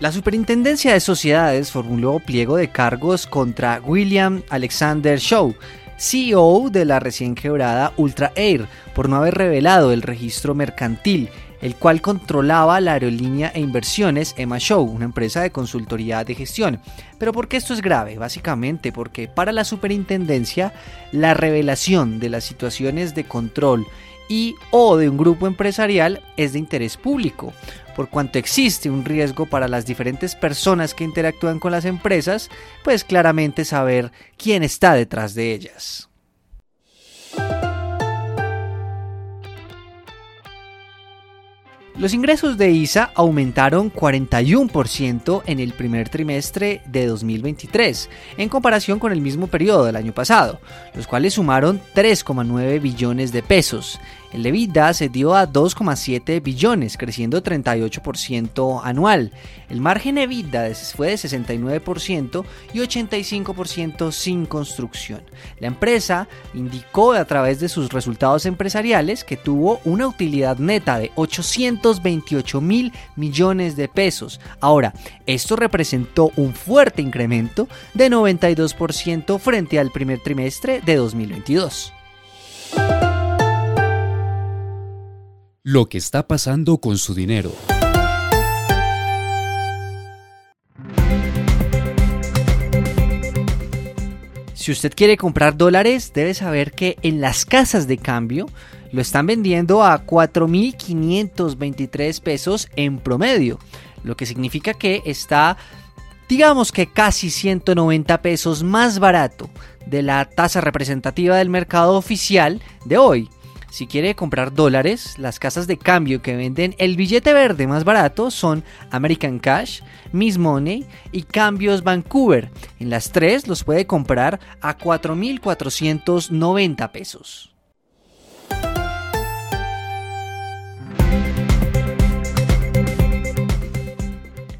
La Superintendencia de Sociedades formuló pliego de cargos contra William Alexander Shaw, CEO de la recién quebrada Ultra Air, por no haber revelado el registro mercantil el cual controlaba la aerolínea e inversiones Emma Show, una empresa de consultoría de gestión. Pero ¿por qué esto es grave? Básicamente porque para la superintendencia la revelación de las situaciones de control y o de un grupo empresarial es de interés público, por cuanto existe un riesgo para las diferentes personas que interactúan con las empresas, pues claramente saber quién está detrás de ellas. Los ingresos de ISA aumentaron 41% en el primer trimestre de 2023, en comparación con el mismo periodo del año pasado, los cuales sumaron 3,9 billones de pesos. El EBITDA se dio a 2,7 billones, creciendo 38% anual. El margen EBITDA fue de 69% y 85% sin construcción. La empresa indicó a través de sus resultados empresariales que tuvo una utilidad neta de 828 mil millones de pesos. Ahora, esto representó un fuerte incremento de 92% frente al primer trimestre de 2022. Lo que está pasando con su dinero. Si usted quiere comprar dólares, debe saber que en las casas de cambio lo están vendiendo a 4.523 pesos en promedio, lo que significa que está, digamos que casi 190 pesos más barato de la tasa representativa del mercado oficial de hoy. Si quiere comprar dólares, las casas de cambio que venden el billete verde más barato son American Cash, Miss Money y Cambios Vancouver. En las tres los puede comprar a 4.490 pesos.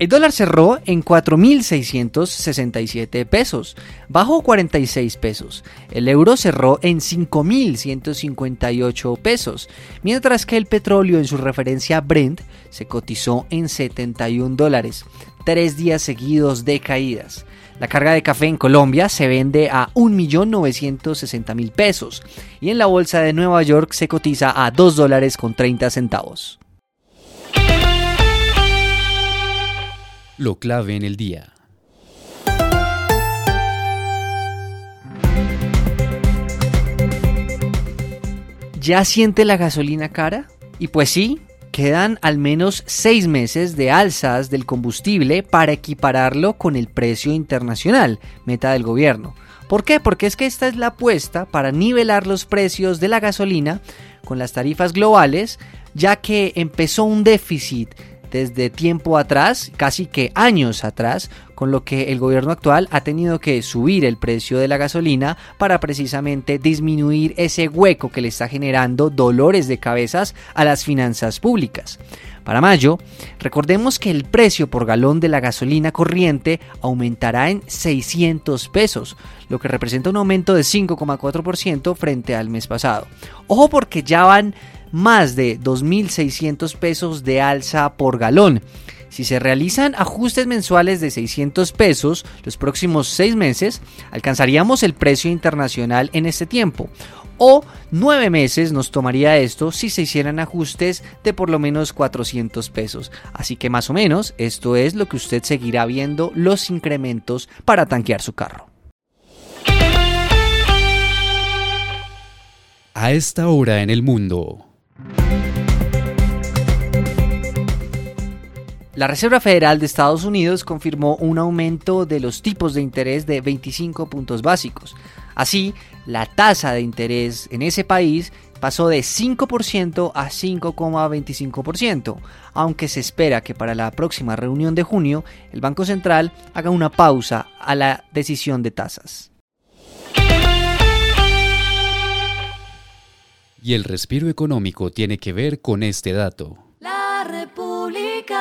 El dólar cerró en 4.667 pesos, bajó 46 pesos. El euro cerró en 5.158 pesos, mientras que el petróleo en su referencia Brent se cotizó en 71 dólares, tres días seguidos de caídas. La carga de café en Colombia se vende a 1.960.000 pesos y en la bolsa de Nueva York se cotiza a 2 dólares con 30 centavos. Lo clave en el día. ¿Ya siente la gasolina cara? Y pues sí, quedan al menos seis meses de alzas del combustible para equipararlo con el precio internacional, meta del gobierno. ¿Por qué? Porque es que esta es la apuesta para nivelar los precios de la gasolina con las tarifas globales, ya que empezó un déficit desde tiempo atrás, casi que años atrás, con lo que el gobierno actual ha tenido que subir el precio de la gasolina para precisamente disminuir ese hueco que le está generando dolores de cabezas a las finanzas públicas. Para mayo, recordemos que el precio por galón de la gasolina corriente aumentará en 600 pesos, lo que representa un aumento de 5,4% frente al mes pasado. Ojo porque ya van más de 2.600 pesos de alza por galón. Si se realizan ajustes mensuales de 600 pesos los próximos 6 meses, alcanzaríamos el precio internacional en este tiempo. O 9 meses nos tomaría esto si se hicieran ajustes de por lo menos 400 pesos. Así que más o menos esto es lo que usted seguirá viendo los incrementos para tanquear su carro. A esta hora en el mundo. La Reserva Federal de Estados Unidos confirmó un aumento de los tipos de interés de 25 puntos básicos. Así, la tasa de interés en ese país pasó de 5% a 5,25%, aunque se espera que para la próxima reunión de junio el Banco Central haga una pausa a la decisión de tasas. Y el respiro económico tiene que ver con este dato. República.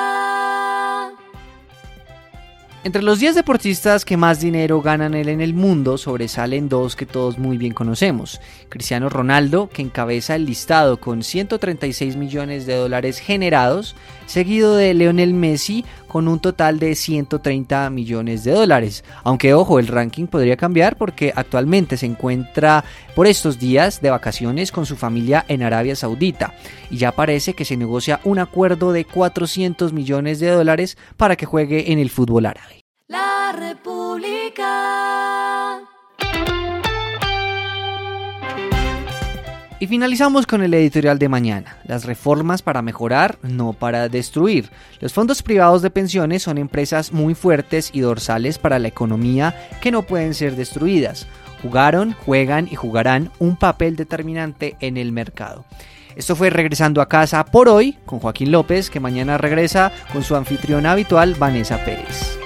Entre los 10 deportistas que más dinero ganan en el mundo sobresalen dos que todos muy bien conocemos. Cristiano Ronaldo, que encabeza el listado con 136 millones de dólares generados, seguido de Lionel Messi con un total de 130 millones de dólares. Aunque ojo, el ranking podría cambiar porque actualmente se encuentra por estos días de vacaciones con su familia en Arabia Saudita y ya parece que se negocia un acuerdo de 400 millones de dólares para que juegue en el fútbol árabe. La República. Y finalizamos con el editorial de mañana. Las reformas para mejorar, no para destruir. Los fondos privados de pensiones son empresas muy fuertes y dorsales para la economía que no pueden ser destruidas. Jugaron, juegan y jugarán un papel determinante en el mercado. Esto fue Regresando a casa por hoy con Joaquín López, que mañana regresa con su anfitriona habitual Vanessa Pérez.